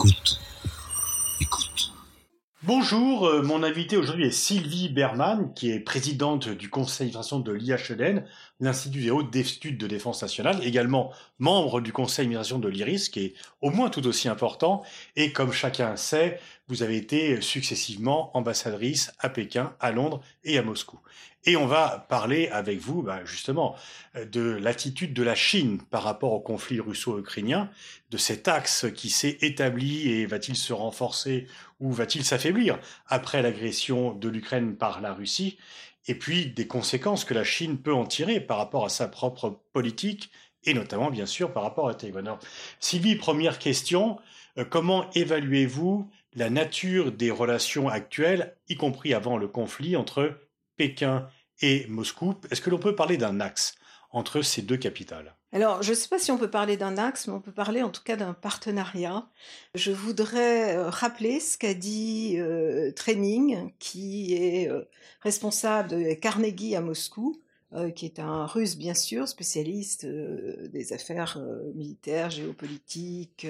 Yakut Bonjour, euh, mon invité aujourd'hui est Sylvie Berman, qui est présidente du conseil d'administration de l'IHEDN, l'Institut des hautes études de défense nationale, également membre du conseil d'administration de l'IRIS, qui est au moins tout aussi important. Et comme chacun sait, vous avez été successivement ambassadrice à Pékin, à Londres et à Moscou. Et on va parler avec vous, bah, justement, euh, de l'attitude de la Chine par rapport au conflit russo-ukrainien, de cet axe qui s'est établi et va-t-il se renforcer ou va-t-il s'affaiblir après l'agression de l'Ukraine par la Russie, et puis des conséquences que la Chine peut en tirer par rapport à sa propre politique et notamment bien sûr par rapport à Taïwan? Sylvie, première question, euh, comment évaluez-vous la nature des relations actuelles, y compris avant le conflit entre Pékin et Moscou? Est-ce que l'on peut parler d'un axe entre ces deux capitales? Alors, je ne sais pas si on peut parler d'un axe, mais on peut parler en tout cas d'un partenariat. Je voudrais euh, rappeler ce qu'a dit euh, Training, qui est euh, responsable de Carnegie à Moscou, qui est un russe bien sûr, spécialiste des affaires militaires, géopolitiques,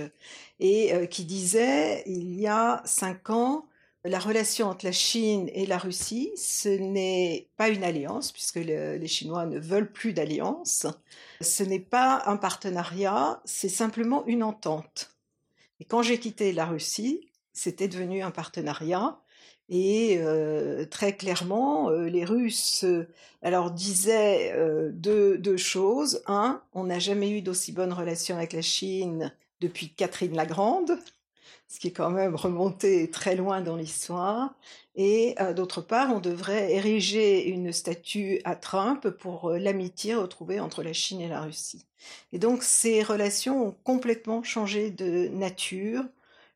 et qui disait il y a cinq ans, la relation entre la Chine et la Russie, ce n'est pas une alliance, puisque les Chinois ne veulent plus d'alliance. Ce n'est pas un partenariat, c'est simplement une entente. Et quand j'ai quitté la Russie, c'était devenu un partenariat. Et euh, très clairement, euh, les Russes alors disaient euh, deux, deux choses. Un, on n'a jamais eu d'aussi bonne relation avec la Chine depuis Catherine la Grande ce qui est quand même remonté très loin dans l'histoire. Et euh, d'autre part, on devrait ériger une statue à Trump pour euh, l'amitié retrouvée entre la Chine et la Russie. Et donc ces relations ont complètement changé de nature.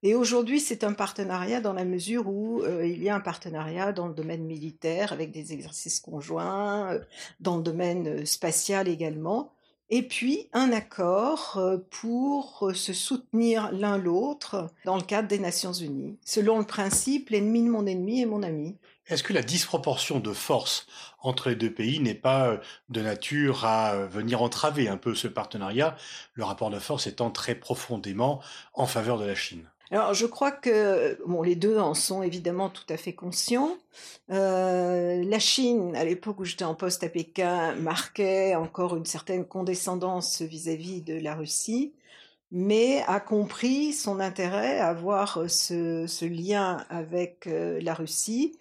Et aujourd'hui, c'est un partenariat dans la mesure où euh, il y a un partenariat dans le domaine militaire avec des exercices conjoints, dans le domaine spatial également et puis un accord euh, pour euh, se soutenir l'un l'autre dans le cadre des Nations Unies, selon le principe l'ennemi de mon ennemi est mon ami. Est-ce que la disproportion de force entre les deux pays n'est pas euh, de nature à venir entraver un peu ce partenariat, le rapport de force étant très profondément en faveur de la Chine alors, je crois que bon, les deux en sont évidemment tout à fait conscients. Euh, la Chine, à l'époque où j'étais en poste à Pékin, marquait encore une certaine condescendance vis-à-vis de la Russie, mais a compris son intérêt à avoir ce, ce lien avec euh, la Russie,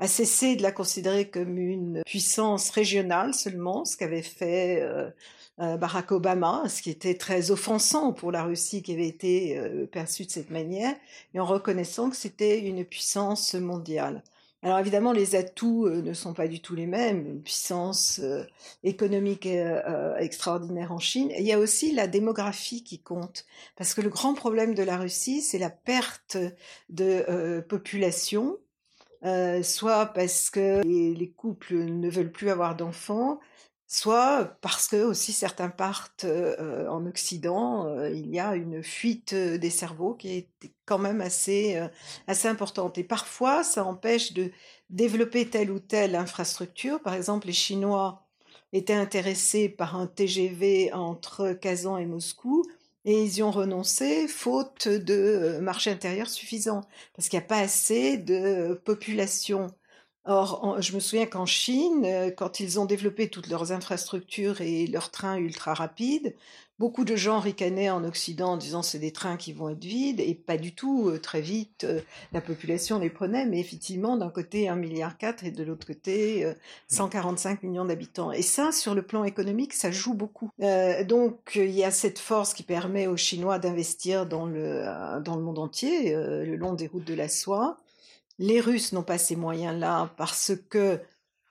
a cessé de la considérer comme une puissance régionale seulement, ce qu'avait fait euh, euh, Barack Obama, ce qui était très offensant pour la Russie qui avait été euh, perçue de cette manière, et en reconnaissant que c'était une puissance mondiale. Alors évidemment, les atouts euh, ne sont pas du tout les mêmes, une puissance économique extraordinaire en Chine. il y a aussi la démographie qui compte, parce que le grand problème de la Russie, c'est la perte de population, soit parce que les couples ne veulent plus avoir d'enfants, soit parce que aussi certains partent euh, en Occident, euh, il y a une fuite des cerveaux qui est quand même assez, euh, assez importante. Et parfois, ça empêche de développer telle ou telle infrastructure. Par exemple, les Chinois étaient intéressés par un TGV entre Kazan et Moscou. Et ils y ont renoncé faute de marché intérieur suffisant, parce qu'il n'y a pas assez de population Or, je me souviens qu'en Chine, euh, quand ils ont développé toutes leurs infrastructures et leurs trains ultra rapides, beaucoup de gens ricanaient en Occident en disant c'est des trains qui vont être vides et pas du tout. Euh, très vite, euh, la population les prenait, mais effectivement, d'un côté 1,4 milliard et de l'autre côté 145 millions d'habitants. Et ça, sur le plan économique, ça joue beaucoup. donc, il y a cette force qui permet aux Chinois d'investir dans le, dans le monde entier, le long des routes de la soie. Les Russes n'ont pas ces moyens-là parce que,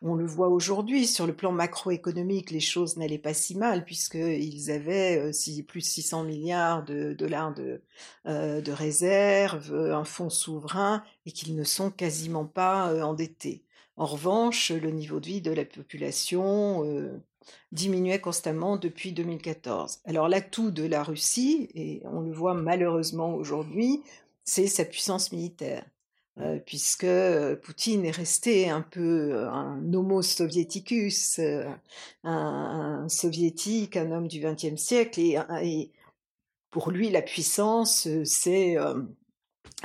on le voit aujourd'hui, sur le plan macroéconomique, les choses n'allaient pas si mal puisqu'ils avaient euh, plus de 600 milliards de dollars de, euh, de réserves, un fonds souverain et qu'ils ne sont quasiment pas euh, endettés. En revanche, le niveau de vie de la population diminuait constamment depuis 2014. Alors l'atout de la Russie, et on le voit malheureusement aujourd'hui, c'est sa puissance militaire. Euh, puisque euh, Poutine est resté un peu euh, un homo soviéticus, un, soviétique, un homme du XXe siècle, et, pour lui la puissance, c'est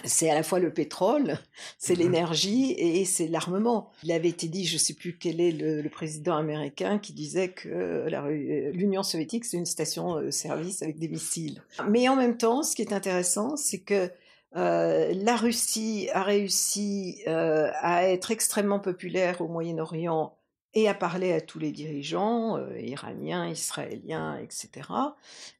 c'est à la fois le pétrole, c'est Mhm. l'énergie et c'est l'armement. Il avait été dit, je ne sais plus quel est le, le président américain, qui disait que l'Union soviétique, c'est une station-service avec des missiles. Mais en même temps, ce qui est intéressant, c'est que euh, la Russie a réussi euh, à être extrêmement populaire au Moyen-Orient et à parler à tous les dirigeants, euh, iraniens, israéliens, etc.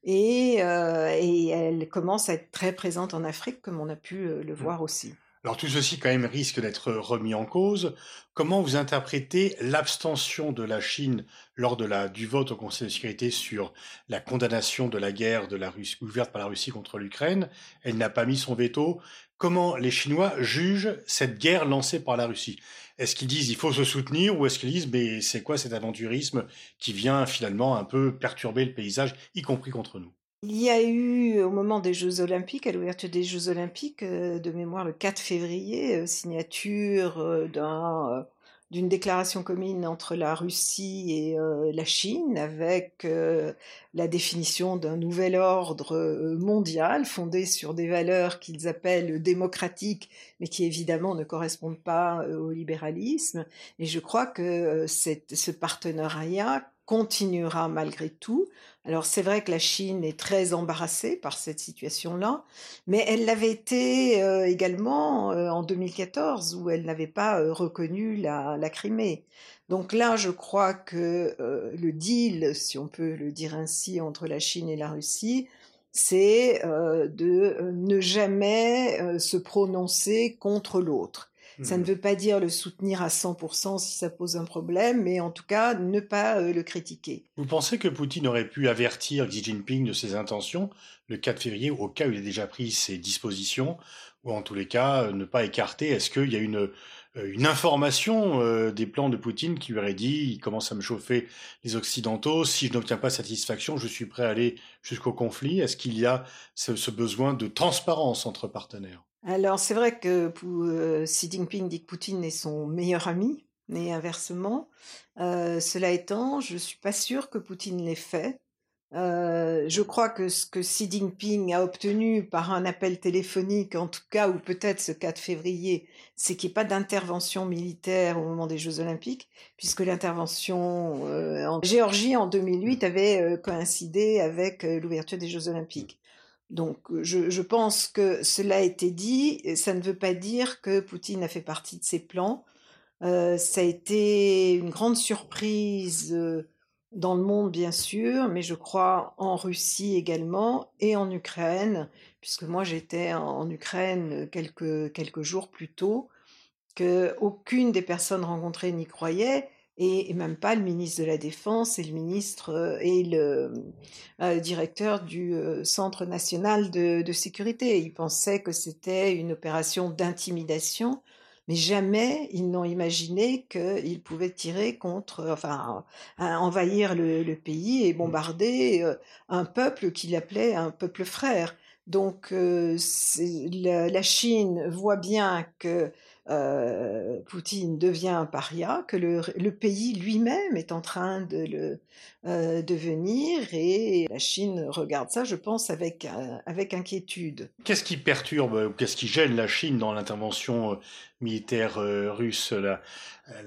Et, et elle commence à être très présente en Afrique, comme on a pu le voir aussi. Alors tout ceci quand même risque d'être remis en cause. Comment vous interprétez l'abstention de la Chine lors de du vote au Conseil de sécurité sur la condamnation de la guerre de la Russie, ouverte par la Russie contre l'Ukraine? Elle n'a pas mis son veto. Comment les Chinois jugent cette guerre lancée par la Russie? Est-ce qu'ils disent il faut se soutenir ou est-ce qu'ils disent mais c'est quoi cet aventurisme qui vient finalement un peu perturber le paysage, y compris contre nous? Il y a eu, au moment des Jeux Olympiques, à l'ouverture des Jeux Olympiques, euh, de mémoire le 4 février, euh, signature euh, d'un, d'une déclaration commune entre la Russie et la Chine, avec la définition d'un nouvel ordre mondial fondé sur des valeurs qu'ils appellent démocratiques, mais qui évidemment ne correspondent pas au libéralisme. Et je crois que ce partenariat continuera malgré tout. Alors c'est vrai que la Chine est très embarrassée par cette situation-là, mais elle l'avait été euh, également euh, en 2014 où elle n'avait pas euh, reconnu la, Crimée. Donc là, je crois que le deal, si on peut le dire ainsi, entre la Chine et la Russie, c'est de ne jamais se prononcer contre l'autre. Ça ne veut pas dire le soutenir à 100% si ça pose un problème, mais en tout cas ne pas euh, le critiquer. Vous pensez que Poutine aurait pu avertir Xi Jinping de ses intentions le 4 février, au cas où il a déjà pris ses dispositions, ou en tous les cas, euh, ne pas écarter? Est-ce qu'il y a une, euh, une information euh, des plans de Poutine qui lui aurait dit il commence à me chauffer les Occidentaux, si je n'obtiens pas satisfaction, je suis prêt à aller jusqu'au conflit Est-ce qu'il y a ce, ce besoin de transparence entre partenaires? Alors c'est vrai que euh, Xi Jinping dit que Poutine est son meilleur ami, mais inversement. Euh, cela étant, je suis pas sûre que Poutine l'ait fait. Euh, je crois que ce que Xi Jinping a obtenu par un appel téléphonique, en tout cas, ou peut-être ce 4 février, c'est qu'il n'y ait pas d'intervention militaire au moment des Jeux Olympiques, puisque l'intervention euh, en Géorgie en 2008 avait euh, coïncidé avec l'ouverture des Jeux Olympiques. Donc je, pense que cela a été dit, ça ne veut pas dire que Poutine a fait partie de ses plans. Ça a été une grande surprise dans le monde, bien sûr, mais je crois en Russie également et en Ukraine, puisque moi j'étais en, Ukraine quelques, quelques jours plus tôt, que aucune des personnes rencontrées n'y croyait, et, et même pas le ministre de la Défense et le ministre euh, et le euh, directeur du euh, Centre national de, de sécurité. Ils pensaient que c'était une opération d'intimidation, mais jamais ils n'ont imaginé qu'ils pouvaient tirer contre, enfin, envahir le, le pays et bombarder euh, un peuple qu'il appelait un peuple frère. Donc la Chine voit bien que euh, Poutine devient un paria, que le, pays lui-même est en train de le euh, devenir et la Chine regarde ça, je pense, avec, euh, avec inquiétude. Qu'est-ce qui perturbe ou qu'est-ce qui gêne la Chine dans l'intervention militaire russe la,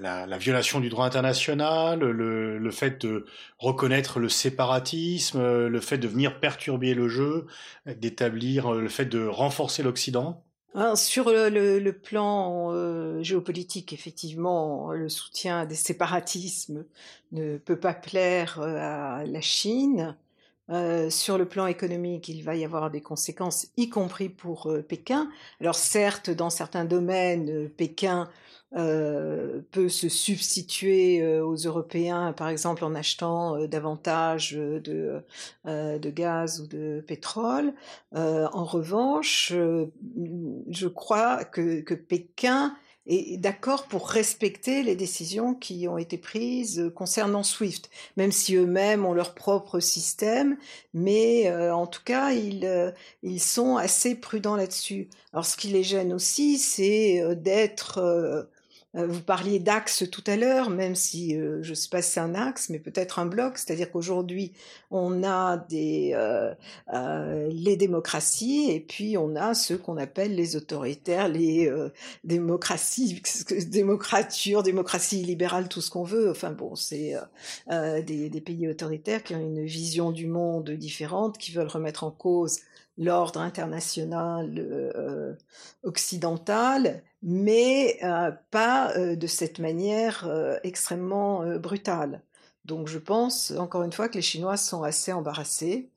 la, la violation du droit international, le, le fait de reconnaître le séparatisme, le fait de venir perturber le jeu, d'établir le fait de renforcer l'Occident? Sur le, plan euh, géopolitique, effectivement, le soutien des séparatismes ne peut pas plaire euh, à la Chine. Euh, sur le plan économique, il va y avoir des conséquences, y compris pour Pékin. Alors certes, dans certains domaines, Pékin peut se substituer euh, aux Européens, par exemple en achetant euh, davantage euh, de, euh, de gaz ou de pétrole. Euh, en revanche, euh, je crois que, que Pékin est d'accord pour respecter les décisions qui ont été prises concernant SWIFT, même si eux-mêmes ont leur propre système, mais euh, en tout cas, ils, euh, ils sont assez prudents là-dessus. Alors ce qui les gêne aussi, c'est euh, d'être euh, Euh, vous parliez d'axe tout à l'heure, même si euh, je ne sais pas si c'est un axe, mais peut-être un bloc. C'est-à-dire qu'aujourd'hui, on a des, euh, les démocraties et puis on a ceux qu'on appelle les autoritaires, les démocraties, démocrature, démocratie libérale, tout ce qu'on veut. Enfin bon, c'est des, des, pays autoritaires qui ont une vision du monde différente, qui veulent remettre en cause l'ordre international euh, occidental, mais euh, pas euh, de cette manière extrêmement brutale. Donc je pense, encore une fois, que les Chinois sont assez embarrassés.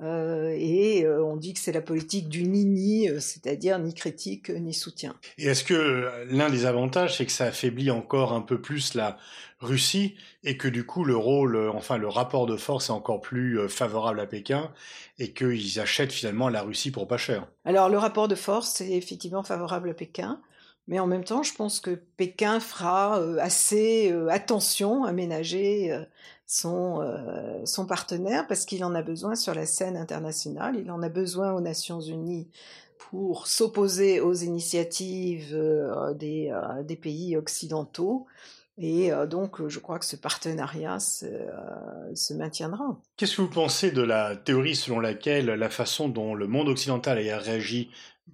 et on dit que c'est la politique du ni-ni, c'est-à-dire ni critique ni soutien. Et est-ce que l'un des avantages, c'est que ça affaiblit encore un peu plus la Russie et que du coup le rôle, euh, enfin le rapport de force est encore plus euh, favorable à Pékin et qu'ils achètent finalement la Russie pour pas cher? Alors le rapport de force est effectivement favorable à Pékin. Mais en même temps, je pense que Pékin fera euh, assez attention à ménager son, son partenaire parce qu'il en a besoin sur la scène internationale, il en a besoin aux Nations Unies pour s'opposer aux initiatives des, des, pays occidentaux et donc, je crois que ce partenariat se, maintiendra. Qu'est-ce que vous pensez de la théorie selon laquelle la façon dont le monde occidental a réagi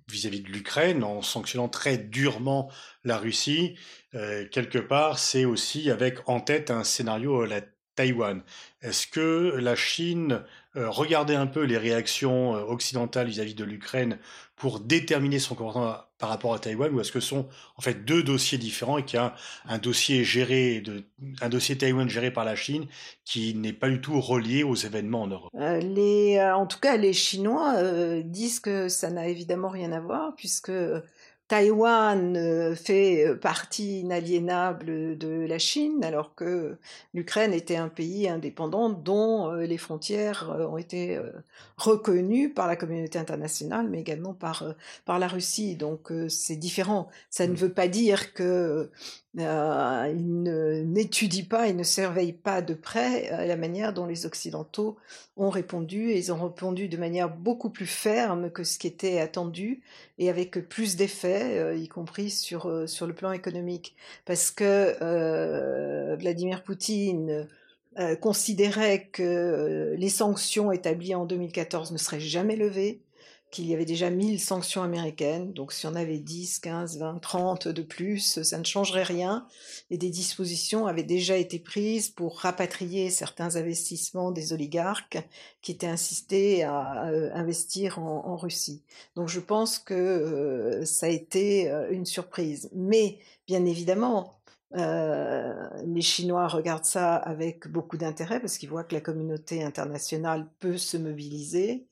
vis-à-vis de l'Ukraine en sanctionnant très durement la Russie, quelque part, c'est aussi avec en tête un scénario la Taïwan. Est-ce que la Chine regardait un peu les réactions occidentales vis-à-vis de l'Ukraine pour déterminer son comportement par rapport à Taïwan ou est-ce que ce sont en fait deux dossiers différents et qu'il y a un, dossier géré un dossier Taïwan géré par la Chine qui n'est pas du tout relié aux événements en Europe? Les, En tout cas, les Chinois disent que ça n'a évidemment rien à voir puisque Taïwan euh, fait euh, partie inaliénable de la Chine, alors que l'Ukraine était un pays indépendant dont euh, les frontières ont été reconnues par la communauté internationale, mais également par, par la Russie. Donc c'est différent. Ça ne mmh. veut pas dire que euh, il n'étudie pas, il ne surveille pas de près euh, la manière dont les Occidentaux ont répondu, et ils ont répondu de manière beaucoup plus ferme que ce qui était attendu, et avec plus d'effets, euh, y compris sur, sur le plan économique. Parce que Vladimir Poutine considérait que les sanctions établies en 2014 ne seraient jamais levées, qu'il y avait déjà 1000 sanctions américaines, donc si on avait 10, 15, 20, 30 de plus, ça ne changerait rien, et des dispositions avaient déjà été prises pour rapatrier certains investissements des oligarques qui étaient insistés à euh, investir en, Russie. Donc je pense que euh, ça a été euh, une surprise. Mais bien évidemment, les Chinois regardent ça avec beaucoup d'intérêt parce qu'ils voient que la communauté internationale peut se mobiliser.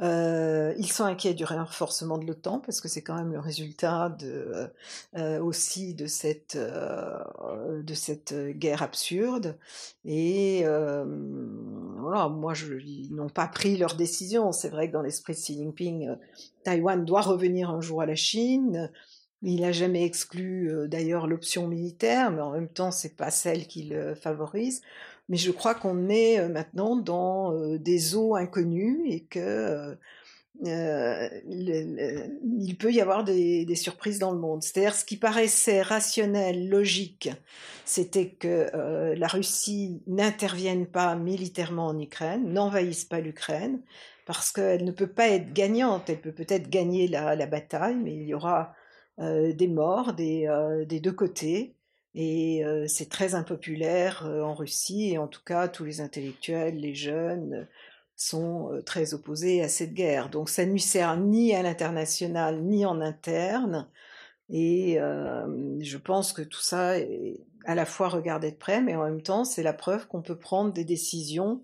Euh, ils sont inquiets du renforcement de l'OTAN parce que c'est quand même le résultat de, euh, aussi de cette, euh, de cette guerre absurde. Et voilà, moi, ils n'ont pas pris leur décision. C'est vrai que dans l'esprit de Xi Jinping, Taïwan doit revenir un jour à la Chine. Il n'a jamais exclu d'ailleurs l'option militaire, mais en même temps, c'est pas celle qu'il favorise mais je crois qu'on est euh, maintenant dans euh, des eaux inconnues et que euh, il peut y avoir des, surprises dans le monde. C'est-à-dire ce qui paraissait rationnel, logique, c'était que la Russie n'intervienne pas militairement en Ukraine, n'envahisse pas l'Ukraine, parce qu'elle ne peut pas être gagnante. Elle peut peut-être gagner la, bataille, mais il y aura des morts des, des deux côtés. Et c'est très impopulaire en Russie, et en tout cas, tous les intellectuels, les jeunes, sont très opposés à cette guerre. Donc ça ne lui sert ni à l'international, ni en interne. Et je pense que tout ça est à la fois regardé de près, mais en même temps, c'est la preuve qu'on peut prendre des décisions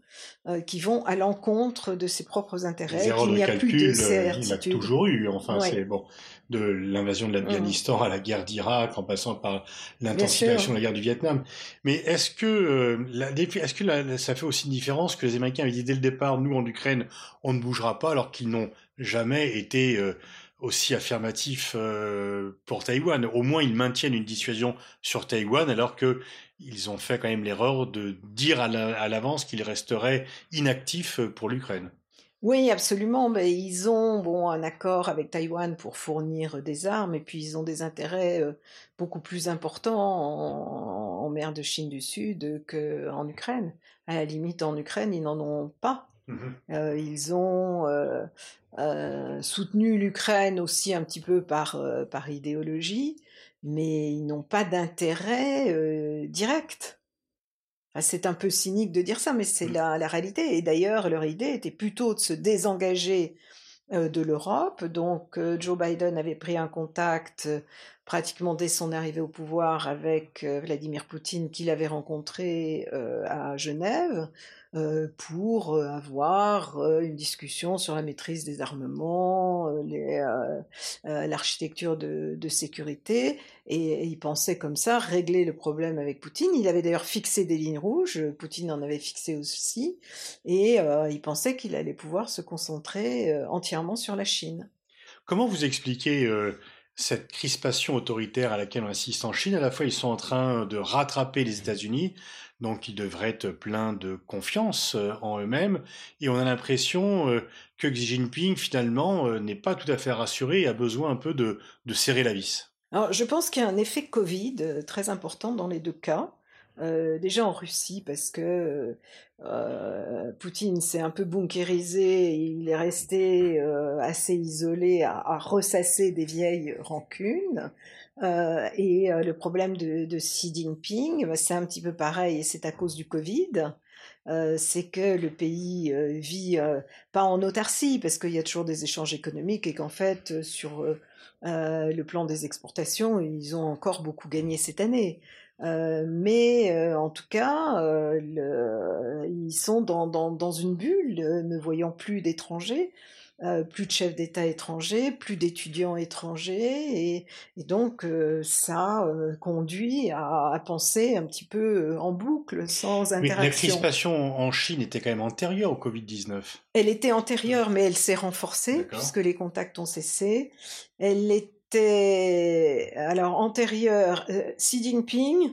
qui vont à l'encontre de ses propres intérêts, qu'il n'y a plus de certitude. Il a toujours eu, enfin, c'est bon de l'invasion de l'Afghanistan mmh. à la guerre d'Irak, en passant par l'intensification de la guerre du Vietnam. Mais est-ce que, euh, est-ce que ça fait aussi une différence que les Américains avaient dit dès le départ, nous en Ukraine, on ne bougera pas, alors qu'ils n'ont jamais été euh, aussi affirmatifs euh, pour Taïwan. Au moins, ils maintiennent une dissuasion sur Taïwan, alors que ils ont fait quand même l'erreur de dire à l'avance qu'ils resteraient inactifs pour l'Ukraine. Oui, absolument. Mais ils ont bon, un accord avec Taïwan pour fournir des armes, et puis ils ont des intérêts euh, beaucoup plus importants en, mer de Chine du Sud qu'en Ukraine. À la limite, en Ukraine, ils n'en ont pas. Mhm. Euh, ils ont euh, soutenu l'Ukraine aussi un petit peu par, par idéologie, mais ils n'ont pas d'intérêt direct c'est un peu cynique de dire ça, mais c'est mmh. la, réalité. Et d'ailleurs, leur idée était plutôt de se désengager de l'Europe. Donc, Joe Biden avait pris un contact pratiquement dès son arrivée au pouvoir avec Vladimir Poutine qu'il avait rencontré à Genève euh, pour euh, avoir euh, une discussion sur la maîtrise des armements, l'architecture de, sécurité, et, il pensait comme ça régler le problème avec Poutine. Il avait d'ailleurs fixé des lignes rouges, Poutine en avait fixé aussi, et il pensait qu'il allait pouvoir se concentrer entièrement sur la Chine. Comment vous expliquez cette crispation autoritaire à laquelle on assiste en Chine, à la fois ils sont en train de rattraper les États-Unis, donc ils devraient être pleins de confiance euh, en eux-mêmes, et on a l'impression euh, que Xi Jinping finalement euh, n'est pas tout à fait rassuré et a besoin un peu de, de serrer la vis. Alors, je pense qu'il y a un effet Covid très important dans les deux cas. Euh, déjà en Russie, parce que euh, Poutine s'est un peu bunkérisé, il est resté euh, assez isolé à, ressasser des vieilles rancunes. et le problème de, de Xi Jinping, bah, c'est un petit peu pareil, et c'est à cause du Covid. c'est que le pays vit pas en autarcie parce qu'il y a toujours des échanges économiques et qu'en fait sur le plan des exportations ils ont encore beaucoup gagné cette année. Euh, mais euh, en tout cas, euh, le, ils sont dans, dans, dans, une bulle, ne voyant plus d'étrangers, plus de chefs d'État étrangers, plus d'étudiants étrangers, et, et donc ça conduit à, à, penser un petit peu en boucle, sans interaction. Mais la crispation en Chine était quand même antérieure au Covid-19. Elle était antérieure, mais elle s'est renforcée, puisque les contacts ont cessé. Elle est alors antérieur, euh, Xi Jinping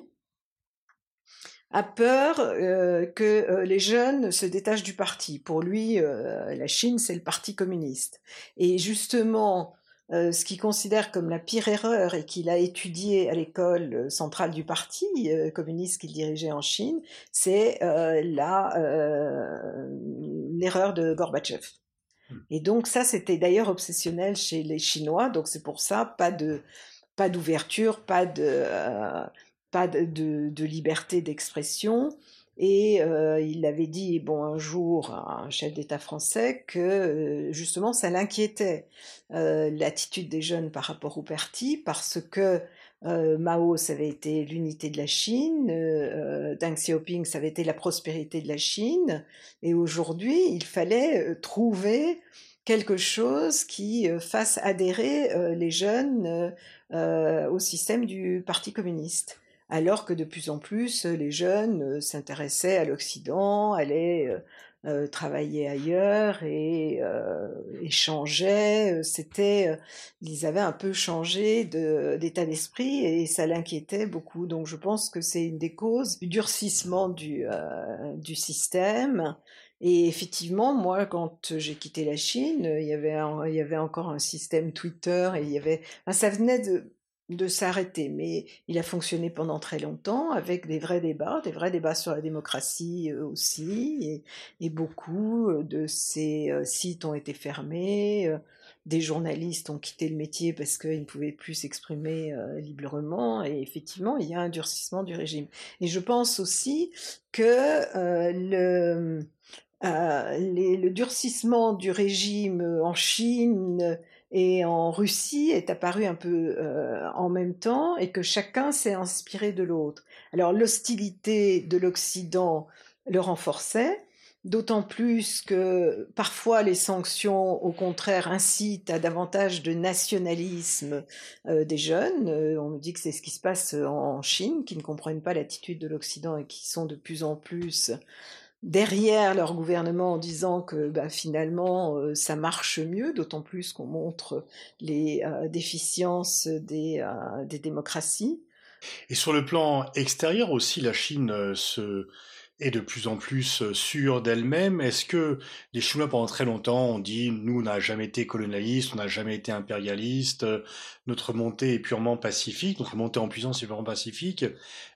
a peur euh, que euh, les jeunes se détachent du parti. Pour lui, la Chine, c'est le parti communiste. Et justement, ce qu'il considère comme la pire erreur et qu'il a étudié à l'école centrale du parti communiste qu'il dirigeait en Chine, c'est l'erreur de Gorbatchev. Et donc ça, c'était d'ailleurs obsessionnel chez les Chinois. Donc c'est pour ça, pas de pas d'ouverture, pas de euh, pas de, liberté d'expression. Et euh, il avait dit, bon, un jour, à un chef d'État français, que euh, justement, ça l'inquiétait, l'attitude des jeunes par rapport au parti, parce que euh, Mao, ça avait été l'unité de la Chine, euh, Deng Xiaoping, ça avait été la prospérité de la Chine, et aujourd'hui, il fallait euh, trouver quelque chose qui fasse adhérer les jeunes au système du Parti communiste. Alors que de plus en plus, les jeunes s'intéressaient à l'Occident, allaient euh, travaillaient ailleurs et euh, échangeaient. Euh, c'était, euh, ils avaient un peu changé d'état d'esprit et ça l'inquiétait beaucoup. Donc je pense que c'est une des causes du durcissement du, du système. Et effectivement, moi, quand j'ai quitté la Chine, il y avait, il y avait encore un système Twitter et il y avait, enfin, ça venait de, de s'arrêter, mais il a fonctionné pendant très longtemps avec des vrais débats, des vrais débats sur la démocratie euh, aussi, et, beaucoup euh, de ces euh, sites ont été fermés, des journalistes ont quitté le métier parce qu'ils ne pouvaient plus s'exprimer librement, et effectivement, il y a un durcissement du régime. Et je pense aussi que le, le durcissement du régime en Chine et en Russie est apparu un peu euh, en même temps et que chacun s'est inspiré de l'autre. Alors l'hostilité de l'Occident le renforçait, d'autant plus que parfois les sanctions, au contraire, incitent à davantage de nationalisme euh, des jeunes. Euh, on nous dit que c'est ce qui se passe en Chine, qui ne comprennent pas l'attitude de l'Occident et qui sont de plus en plus derrière leur gouvernement en disant que bah, finalement euh, ça marche mieux, d'autant plus qu'on montre les euh, déficiences euh, des, démocraties. Et sur le plan extérieur aussi, la Chine se est de plus en plus sûre d'elle-même. Est-ce que les Chinois, pendant très longtemps, ont dit nous, on n'a jamais été colonialiste, on n'a jamais été impérialiste, notre montée est purement pacifique, notre montée en puissance est purement pacifique.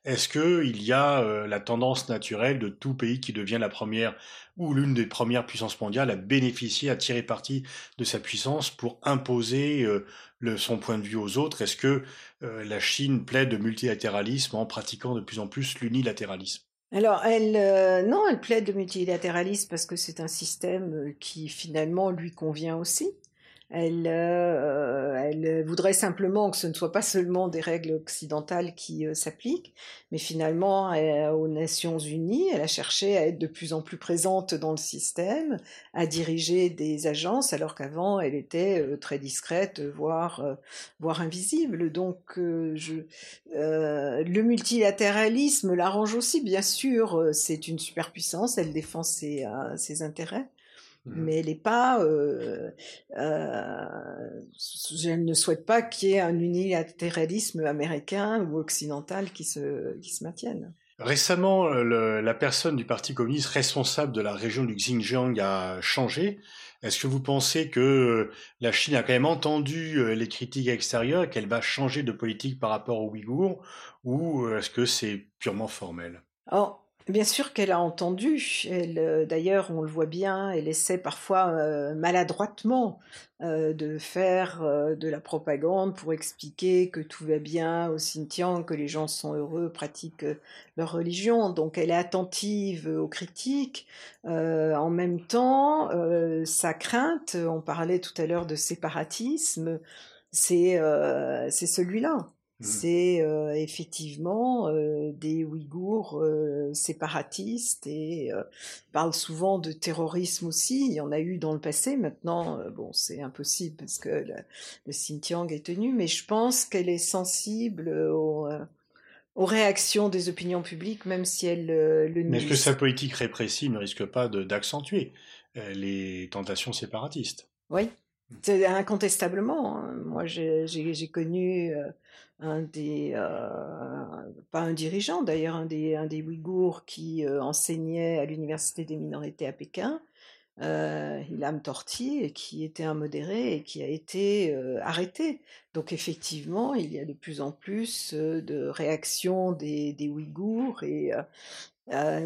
Est-ce que il y a la tendance naturelle de tout pays qui devient la première ou l'une des premières puissances mondiales à bénéficier, à tirer parti de sa puissance pour imposer son point de vue aux autres? Est-ce que la Chine plaide de multilatéralisme en pratiquant de plus en plus l'unilatéralisme? Alors, elle, euh, non, elle plaide le multilatéralisme parce que c'est un système euh, qui finalement lui convient aussi. Elle, euh, elle voudrait simplement que ce ne soit pas seulement des règles occidentales qui euh, s'appliquent, mais finalement aux Nations Unies, elle a cherché à être de plus en plus présente dans le système, à diriger des agences, alors qu'avant elle était euh, très discrète, voire, voire invisible. Donc je, le multilatéralisme l'arrange aussi, bien sûr, c'est une superpuissance, elle défend ses intérêts. Mmh. mais elle n'est pas. Euh, euh, je ne souhaite pas qu'il y ait un unilatéralisme américain ou occidental qui se, qui se maintienne. Récemment, le, la personne du Parti communiste responsable de la région du Xinjiang a changé. Est-ce que vous pensez que la Chine a quand même entendu les critiques extérieures qu'elle va changer de politique par rapport aux Ouïghours ou est-ce que c'est purement formel? Bien sûr qu'elle a entendu. Elle, euh, d'ailleurs, on le voit bien, elle essaie parfois euh, maladroitement euh, de faire de la propagande pour expliquer que tout va bien au Xinjiang, que les gens sont heureux, pratiquent leur religion. Donc, elle est attentive aux critiques. en même temps, sa crainte, on parlait tout à l'heure de séparatisme, c'est c'est celui-là. Mmh. C'est euh, effectivement euh, des Ouïghours euh, séparatistes et parlent souvent de terrorisme aussi. Il y en a eu dans le passé. Maintenant, bon, c'est impossible parce que le, Xinjiang est tenu, mais je pense qu'elle est sensible aux, réactions des opinions publiques, même si elle le Mais est-ce que sa politique répressive ne risque pas d'accentuer les tentations séparatistes? Oui, incontestablement. Hein. Moi, j'ai connu un des, euh, pas un dirigeant d'ailleurs, un des, un des Ouïghours qui euh, enseignait à l'université des minorités à Pékin, euh, Ilham Torti, qui était un modéré et qui a été euh, arrêté. Donc effectivement, il y a de plus en plus de réactions des, des Ouïghours et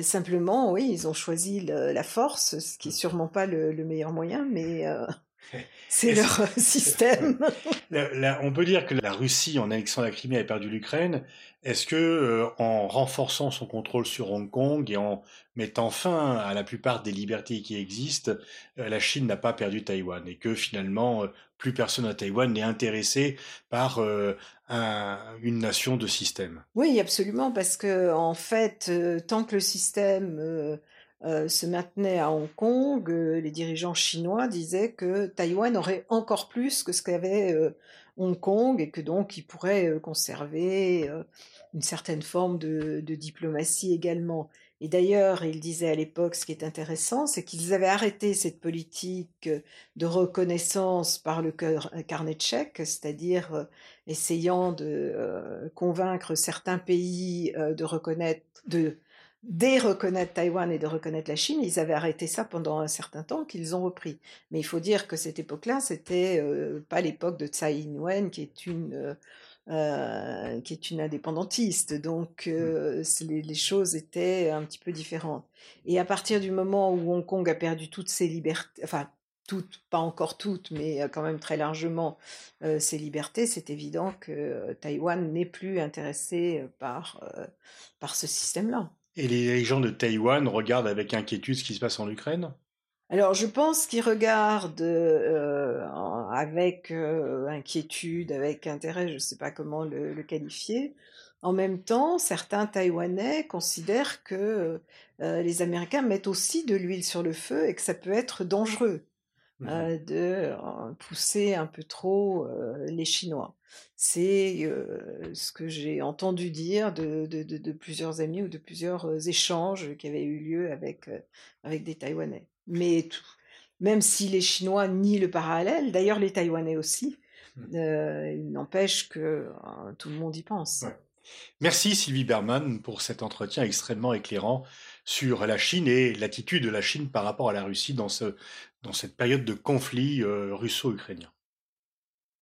simplement, oui, ils ont choisi la force, ce qui est sûrement pas le meilleur moyen, mais c'est leur système. on peut dire que la Russie, en annexant la Crimée, a perdu l'Ukraine. Est-ce que, euh, en renforçant son contrôle sur Hong Kong et en mettant fin à la plupart des libertés qui existent, euh, la Chine n'a pas perdu Taïwan et que finalement, euh, plus personne à Taïwan n'est intéressé par une nation de système? Oui, absolument, parce que en fait, tant que le système euh, se maintenait à Hong Kong, euh, les dirigeants chinois disaient que Taïwan aurait encore plus que ce qu'avait euh, Hong Kong et que donc ils pourraient conserver une certaine forme de, de diplomatie également. Et d'ailleurs, ils disaient à l'époque, ce qui est intéressant, c'est qu'ils avaient arrêté cette politique de reconnaissance par le carnet de chèques, c'est-à-dire essayant de convaincre certains pays de reconnaître, de de reconnaître Taïwan et de reconnaître la Chine, ils avaient arrêté ça pendant un certain temps qu'ils ont repris. Mais il faut dire que cette époque-là, c'était euh, pas l'époque de Tsai Ing-wen qui est une euh, euh, qui est une indépendantiste. Donc mmh. les, les, choses étaient un petit peu différentes. Et à partir du moment où Hong Kong a perdu toutes ses libertés, enfin toutes, pas encore toutes, mais quand même très largement ses libertés, c'est évident que Taïwan n'est plus intéressé par par ce système-là. Et les gens de Taïwan regardent avec inquiétude ce qui se passe en Ukraine? Alors, je pense qu'ils regardent euh, avec euh, inquiétude, avec intérêt, je ne sais pas comment le, qualifier. En même temps, certains Taïwanais considèrent que euh, les Américains mettent aussi de l'huile sur le feu et que ça peut être dangereux. Mmh euh, de euh, pousser un peu trop euh, les Chinois. C'est ce que j'ai entendu dire de, de, de, plusieurs amis ou de plusieurs échanges qui avaient eu lieu avec, avec des Taïwanais. Mais tout, même si les Chinois nient le parallèle, d'ailleurs les Taïwanais aussi, mmh. il n'empêche que tout le monde y pense. Merci Sylvie Berman pour cet entretien extrêmement éclairant sur la Chine et l'attitude de la Chine par rapport à la Russie dans, ce, dans cette période de conflit euh, russo-ukrainien.